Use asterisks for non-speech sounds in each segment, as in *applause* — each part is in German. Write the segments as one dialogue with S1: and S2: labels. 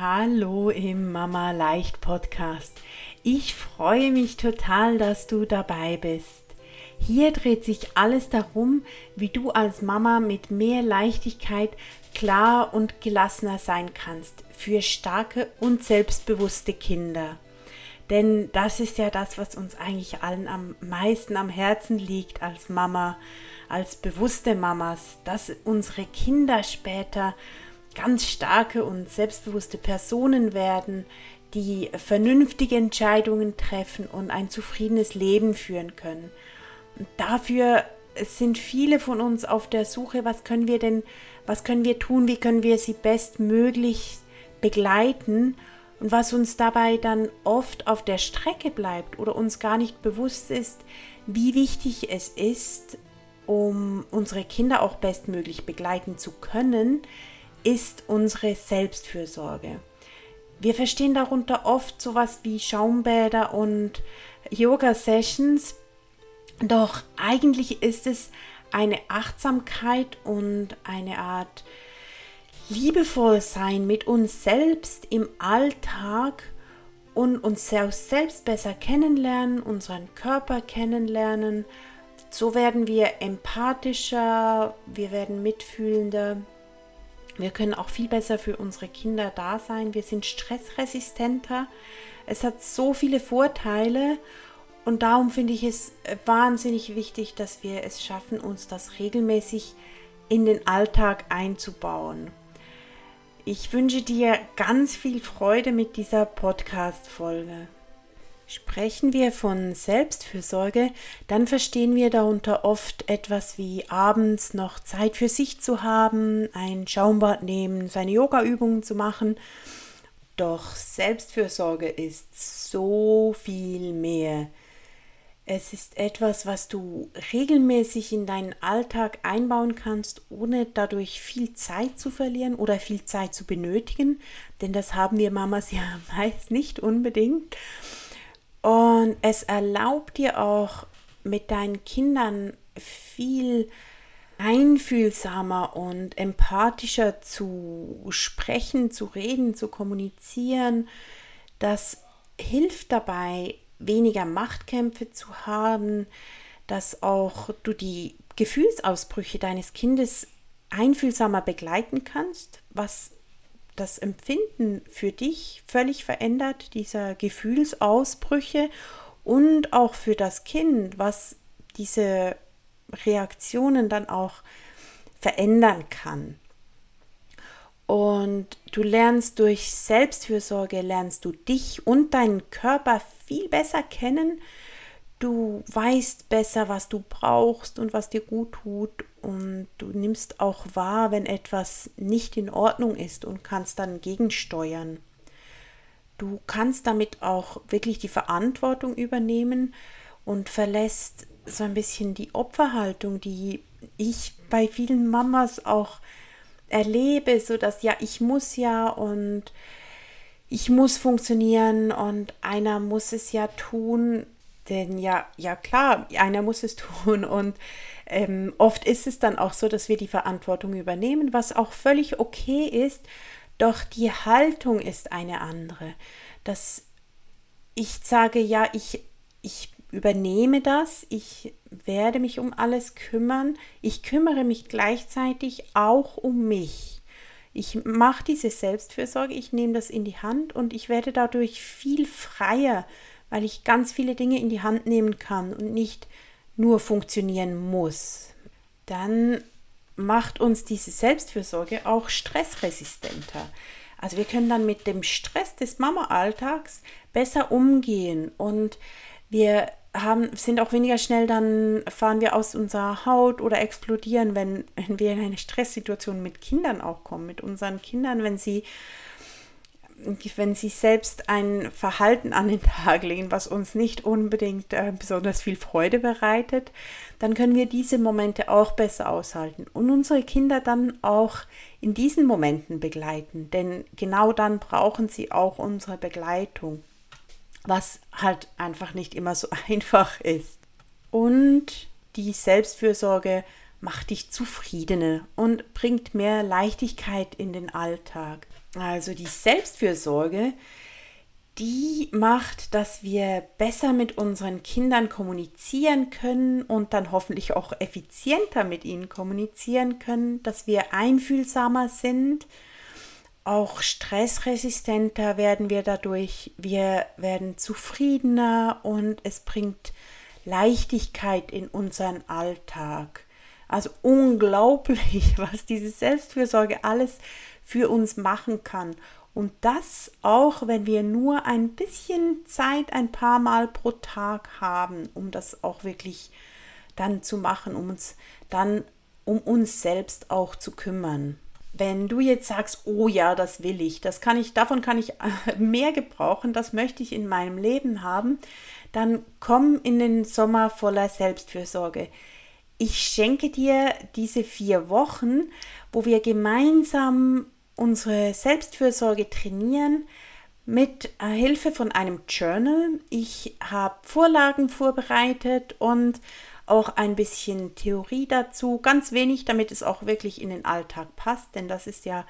S1: Hallo im Mama Leicht Podcast. Ich freue mich total, dass du dabei bist. Hier dreht sich alles darum, wie du als Mama mit mehr Leichtigkeit klar und gelassener sein kannst für starke und selbstbewusste Kinder. Denn das ist ja das, was uns eigentlich allen am meisten am Herzen liegt als Mama, als bewusste Mamas, dass unsere Kinder später ganz starke und selbstbewusste Personen werden, die vernünftige Entscheidungen treffen und ein zufriedenes Leben führen können. Und dafür sind viele von uns auf der Suche, was können wir denn, was können wir tun, wie können wir sie bestmöglich begleiten und was uns dabei dann oft auf der Strecke bleibt oder uns gar nicht bewusst ist, wie wichtig es ist, um unsere Kinder auch bestmöglich begleiten zu können, ist unsere Selbstfürsorge. Wir verstehen darunter oft sowas wie Schaumbäder und Yoga-Sessions, doch eigentlich ist es eine Achtsamkeit und eine Art liebevoll sein mit uns selbst im Alltag und uns selbst besser kennenlernen, unseren Körper kennenlernen. So werden wir empathischer, wir werden mitfühlender, wir können auch viel besser für unsere Kinder da sein, wir sind stressresistenter. Es hat so viele Vorteile und darum finde ich es wahnsinnig wichtig, dass wir es schaffen, uns das regelmäßig in den Alltag einzubauen. Ich wünsche dir ganz viel Freude mit dieser Podcast-Folge. Sprechen wir von Selbstfürsorge, dann verstehen wir darunter oft etwas wie abends noch Zeit für sich zu haben, ein Schaumbad nehmen, seine Yoga-Übungen zu machen. Doch Selbstfürsorge ist so viel mehr. Es ist etwas, was du regelmäßig in deinen Alltag einbauen kannst, ohne dadurch viel Zeit zu verlieren oder viel Zeit zu benötigen, denn das haben wir Mamas ja *laughs* meist nicht unbedingt. Und es erlaubt dir auch mit deinen Kindern viel einfühlsamer und empathischer zu sprechen, zu reden, zu kommunizieren. Das hilft dabei, weniger Machtkämpfe zu haben, dass auch du die Gefühlsausbrüche deines Kindes einfühlsamer begleiten kannst, was das Empfinden für dich völlig verändert, dieser Gefühlsausbrüche und auch für das Kind, was diese Reaktionen dann auch verändern kann. Und du lernst durch Selbstfürsorge, lernst du dich und deinen Körper viel besser kennen. Du weißt besser, was du brauchst und was dir gut tut. Und du nimmst auch wahr, wenn etwas nicht in Ordnung ist und kannst dann gegensteuern. Du kannst damit auch wirklich die Verantwortung übernehmen und verlässt so ein bisschen die Opferhaltung, die ich bei vielen Mamas auch erlebe, so dass ja, ich muss ja und ich muss funktionieren und einer muss es ja tun, denn ja, ja klar, einer muss es *laughs* tun. Und ähm, oft ist es dann auch so, dass wir die Verantwortung übernehmen, was auch völlig okay ist, doch die Haltung ist eine andere. Dass ich sage, ja, ich, ich übernehme das, ich werde mich um alles kümmern, ich kümmere mich gleichzeitig auch um mich. Ich mache diese Selbstfürsorge, ich nehme das in die Hand und ich werde dadurch viel freier, weil ich ganz viele Dinge in die Hand nehmen kann und nicht nur funktionieren muss. Dann macht uns diese Selbstfürsorge auch stressresistenter. Also wir können dann mit dem Stress des Mama-Alltags besser umgehen und wir haben, sind auch weniger schnell, dann fahren wir aus unserer Haut oder explodieren, wenn, wenn wir in eine Stresssituation mit Kindern auch kommen, mit unseren Kindern, wenn sie wenn sie selbst ein Verhalten an den Tag legen, was uns nicht unbedingt äh, besonders viel Freude bereitet, dann können wir diese Momente auch besser aushalten und unsere Kinder dann auch in diesen Momenten begleiten, denn genau dann brauchen sie auch unsere Begleitung was halt einfach nicht immer so *laughs* einfach ist. Und die Selbstfürsorge macht dich zufriedener und bringt mehr Leichtigkeit in den Alltag. Also die Selbstfürsorge, die macht, dass wir besser mit unseren Kindern kommunizieren können und dann hoffentlich auch effizienter mit ihnen kommunizieren können, dass wir einfühlsamer sind, auch stressresistenter werden wir dadurch, wir werden zufriedener und es bringt Leichtigkeit in unseren Alltag. Also unglaublich, *laughs* was diese Selbstfürsorge alles für uns machen kann. Und das auch, wenn wir nur ein bisschen Zeit ein paar Mal pro Tag haben, um das auch wirklich dann zu machen, um uns dann um uns selbst auch zu kümmern. Wenn du jetzt sagst, oh ja, das will ich, das kann ich, davon kann ich mehr gebrauchen, das möchte ich in meinem Leben haben, dann komm in den Sommer voller Selbstfürsorge. Ich schenke dir diese vier Wochen, wo wir gemeinsam unsere Selbstfürsorge trainieren mit Hilfe von einem Journal. Ich habe Vorlagen vorbereitet und auch ein bisschen Theorie dazu, ganz wenig, damit es auch wirklich in den Alltag passt, denn das ist ja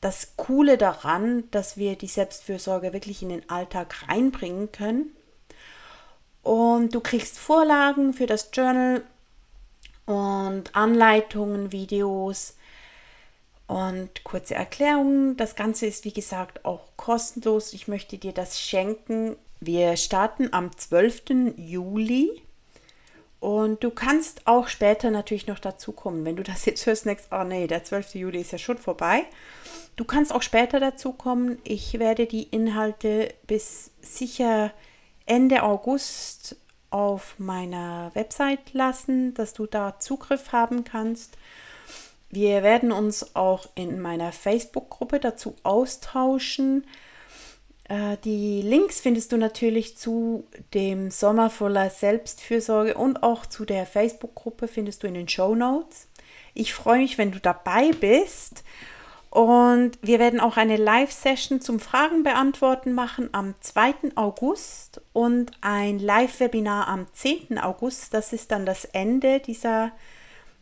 S1: das Coole daran, dass wir die Selbstfürsorge wirklich in den Alltag reinbringen können. Und du kriegst Vorlagen für das Journal und Anleitungen, Videos, und kurze Erklärung, das Ganze ist wie gesagt auch kostenlos. Ich möchte dir das schenken. Wir starten am 12. Juli und du kannst auch später natürlich noch dazu kommen. Wenn du das jetzt hörst, denkst, oh nee, der 12. Juli ist ja schon vorbei. Du kannst auch später dazu kommen. Ich werde die Inhalte bis sicher Ende August auf meiner Website lassen, dass du da Zugriff haben kannst. Wir werden uns auch in meiner Facebook-Gruppe dazu austauschen. Äh, die Links findest du natürlich zu dem Sommer voller Selbstfürsorge und auch zu der Facebook-Gruppe findest du in den Show Notes. Ich freue mich, wenn du dabei bist. Und wir werden auch eine Live-Session zum Fragen beantworten machen am 2. August und ein Live-Webinar am 10. August. Das ist dann das Ende dieser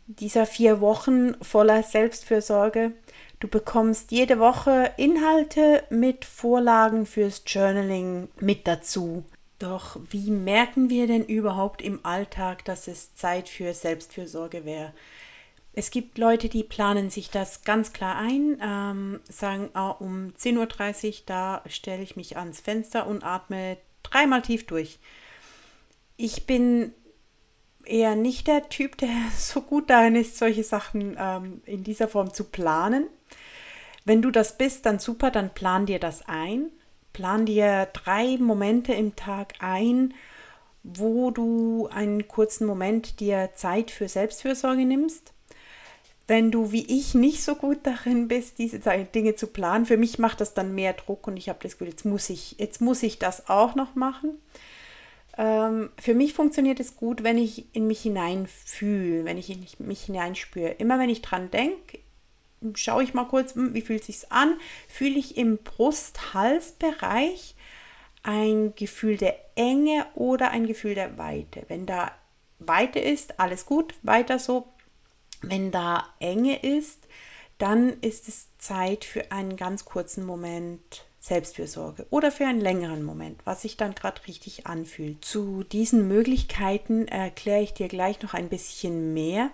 S1: dieser vier Wochen voller Selbstfürsorge. Du bekommst jede Woche Inhalte mit Vorlagen fürs Journaling mit dazu. Doch wie merken wir denn überhaupt im Alltag, dass es Zeit für Selbstfürsorge wäre? Es gibt Leute, die planen sich das ganz klar ein, ähm, sagen, ah, um 10.30 Uhr, da stelle ich mich ans Fenster und atme dreimal tief durch. Ich bin eher nicht der Typ, der *laughs* so gut darin ist, solche Sachen ähm, in dieser Form zu planen. Wenn du das bist, dann super, dann plan dir das ein. Plan dir drei Momente im Tag ein, wo du einen kurzen Moment dir Zeit für Selbstfürsorge nimmst. Wenn du wie ich nicht so gut darin bist, diese Dinge zu planen, für mich macht das dann mehr Druck und ich habe das Gefühl, jetzt muss ich, jetzt muss ich das auch noch machen. Ähm, für mich funktioniert es gut, wenn ich in mich hineinfühle, wenn ich in mich hineinspüre. Immer wenn ich dran denke, schaue ich mal kurz, hm, wie fühlt es sich an? Fühle ich im Brust-Hals-Bereich ein Gefühl der Enge oder ein Gefühl der Weite? Wenn da Weite ist, alles gut, weiter so. Wenn da Enge ist, dann ist es Zeit für einen ganz kurzen Moment Selbstfürsorge oder für einen längeren Moment, was sich dann gerade richtig anfühlt. Zu diesen Möglichkeiten erkläre ich dir gleich noch ein bisschen mehr.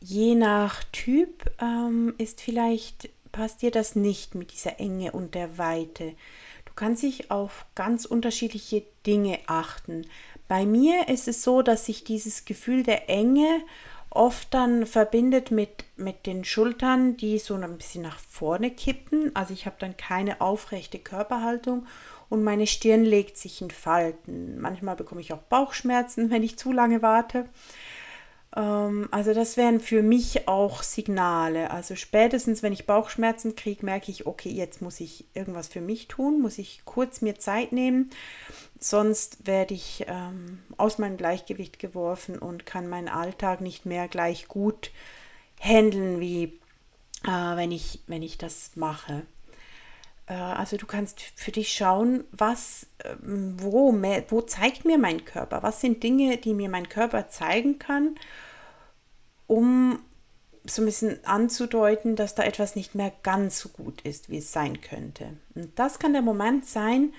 S1: Je nach Typ ähm, ist vielleicht, passt dir das nicht mit dieser Enge und der Weite. Du kannst dich auf ganz unterschiedliche Dinge achten. Bei mir ist es so, dass sich dieses Gefühl der Enge oft dann verbindet mit, mit den Schultern, die so ein bisschen nach vorne kippen. Also ich habe dann keine aufrechte Körperhaltung und meine Stirn legt sich in Falten. Manchmal bekomme ich auch Bauchschmerzen, *laughs* wenn ich zu lange warte. Ähm, also das wären für mich auch Signale. Also spätestens, wenn ich Bauchschmerzen kriege, merke ich, okay, jetzt muss ich irgendwas für mich tun, muss ich kurz mir Zeit nehmen, sonst werde ich ähm, aus meinem Gleichgewicht geworfen und kann meinen Alltag nicht mehr gleich gut handeln, wie äh, wenn, ich, wenn ich das mache. Äh, also du kannst für dich schauen, was, ähm, wo, wo zeigt mir mein Körper? Was sind Dinge, die mir mein Körper zeigen kann, um so ein bisschen anzudeuten, dass da etwas nicht mehr ganz so gut ist, wie es sein könnte. Und das kann der Moment sein,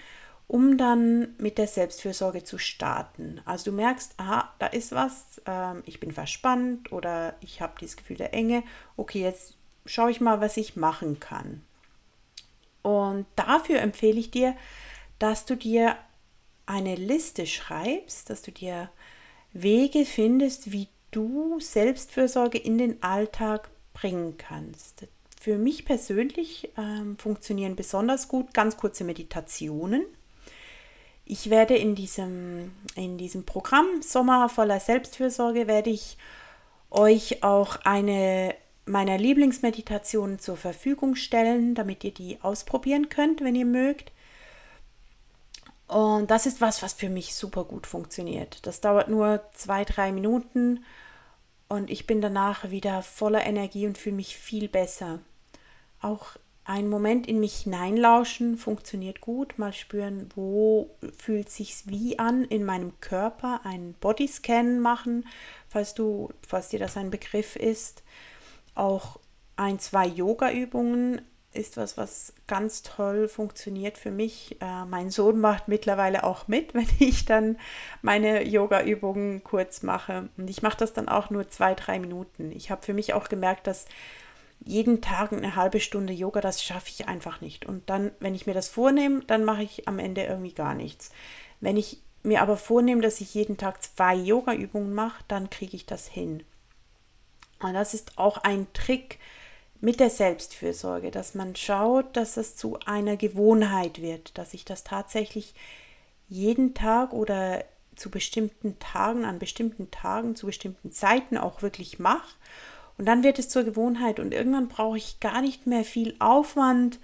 S1: um dann mit der Selbstfürsorge zu starten. Also du merkst, aha, da ist was, ähm, ich bin verspannt oder ich habe dieses Gefühl der Enge. Okay, jetzt schaue ich mal, was ich machen kann. Und dafür empfehle ich dir, dass du dir eine Liste schreibst, dass du dir Wege findest, wie du Selbstfürsorge in den Alltag bringen kannst. Für mich persönlich ähm, funktionieren besonders gut ganz kurze Meditationen. Ich werde in diesem, in diesem Programm Sommer voller Selbstfürsorge werde ich euch auch eine meiner Lieblingsmeditationen zur Verfügung stellen, damit ihr die ausprobieren könnt, wenn ihr mögt. Und das ist was, was für mich super gut funktioniert. Das dauert nur zwei, drei Minuten und ich bin danach wieder voller Energie und fühle mich viel besser. Auch ein Moment in mich hineinlauschen funktioniert gut. Mal spüren, wo fühlt sich's wie an in meinem Körper. Einen Bodyscan machen, falls du, falls dir das ein Begriff ist. Auch ein, zwei Yoga-Übungen ist was, was ganz toll funktioniert für mich. Äh, mein Sohn macht mittlerweile auch mit, *laughs* wenn ich dann meine Yoga-Übungen kurz mache. Und ich mache das dann auch nur zwei, drei Minuten. Ich habe für mich auch gemerkt, dass jeden Tag eine halbe Stunde Yoga, das schaffe ich einfach nicht. Und dann, wenn ich mir das vornehme, dann mache ich am Ende irgendwie gar nichts. Wenn ich mir aber vornehme, dass ich jeden Tag zwei Yoga-Übungen mache, dann kriege ich das hin. Und das ist auch ein Trick, mit der Selbstfürsorge, dass man schaut, dass es zu einer Gewohnheit wird, dass ich das tatsächlich jeden Tag oder zu bestimmten Tagen, an bestimmten Tagen, zu bestimmten Zeiten auch wirklich mache. Und dann wird es zur Gewohnheit und irgendwann brauche ich gar nicht mehr viel Aufwand,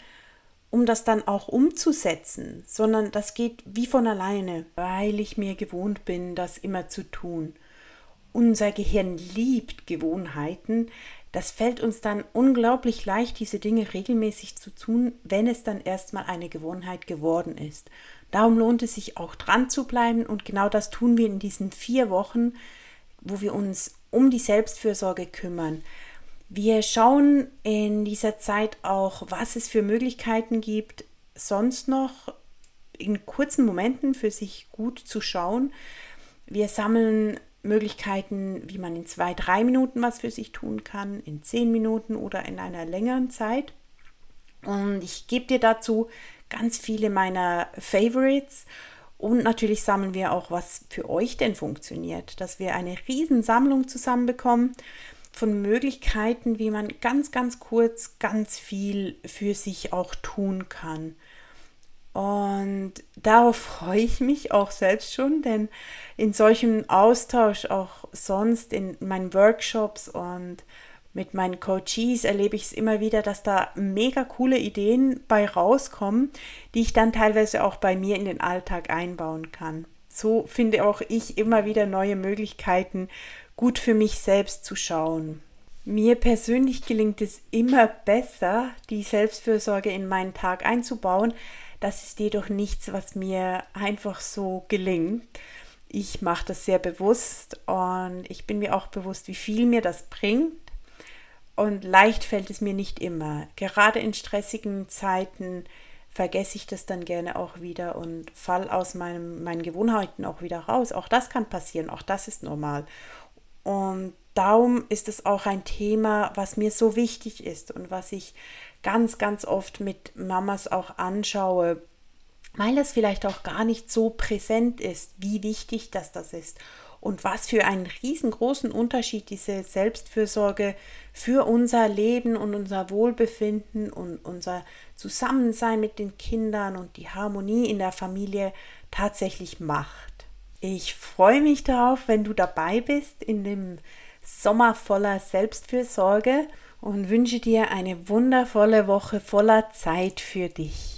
S1: um das dann auch umzusetzen, sondern das geht wie von alleine, weil ich mir gewohnt bin, das immer zu tun. Unser Gehirn liebt Gewohnheiten, das fällt uns dann unglaublich leicht, diese Dinge regelmäßig zu tun, wenn es dann erstmal eine Gewohnheit geworden ist. Darum lohnt es sich auch dran zu bleiben und genau das tun wir in diesen vier Wochen, wo wir uns um die Selbstfürsorge kümmern. Wir schauen in dieser Zeit auch, was es für Möglichkeiten gibt, sonst noch in kurzen Momenten für sich gut zu schauen. Wir sammeln Möglichkeiten, wie man in zwei, drei Minuten was für sich tun kann, in zehn Minuten oder in einer längeren Zeit. Und ich gebe dir dazu ganz viele meiner Favorites. Und natürlich sammeln wir auch, was für euch denn funktioniert, dass wir eine Riesensammlung zusammenbekommen von Möglichkeiten, wie man ganz, ganz kurz ganz viel für sich auch tun kann. Und darauf freue ich mich auch selbst schon, denn in solchem Austausch auch sonst in meinen Workshops und mit meinen Coaches erlebe ich es immer wieder, dass da mega coole Ideen bei rauskommen, die ich dann teilweise auch bei mir in den Alltag einbauen kann. So finde auch ich immer wieder neue Möglichkeiten, gut für mich selbst zu schauen. Mir persönlich gelingt es immer besser, die Selbstfürsorge in meinen Tag einzubauen, das ist jedoch nichts, was mir einfach so gelingt. Ich mache das sehr bewusst und ich bin mir auch bewusst, wie viel mir das bringt. Und leicht fällt es mir nicht immer. Gerade in stressigen Zeiten vergesse ich das dann gerne auch wieder und fall aus meinem, meinen Gewohnheiten auch wieder raus. Auch das kann passieren, auch das ist normal. Und darum ist es auch ein Thema, was mir so wichtig ist und was ich ganz, ganz oft mit Mamas auch anschaue, weil das vielleicht auch gar nicht so präsent ist, wie wichtig das das ist und was für einen riesengroßen Unterschied diese Selbstfürsorge für unser Leben und unser Wohlbefinden und unser Zusammensein mit den Kindern und die Harmonie in der Familie tatsächlich macht. Ich freue mich darauf, wenn du dabei bist in dem Sommer voller Selbstfürsorge und wünsche dir eine wundervolle Woche voller Zeit für dich.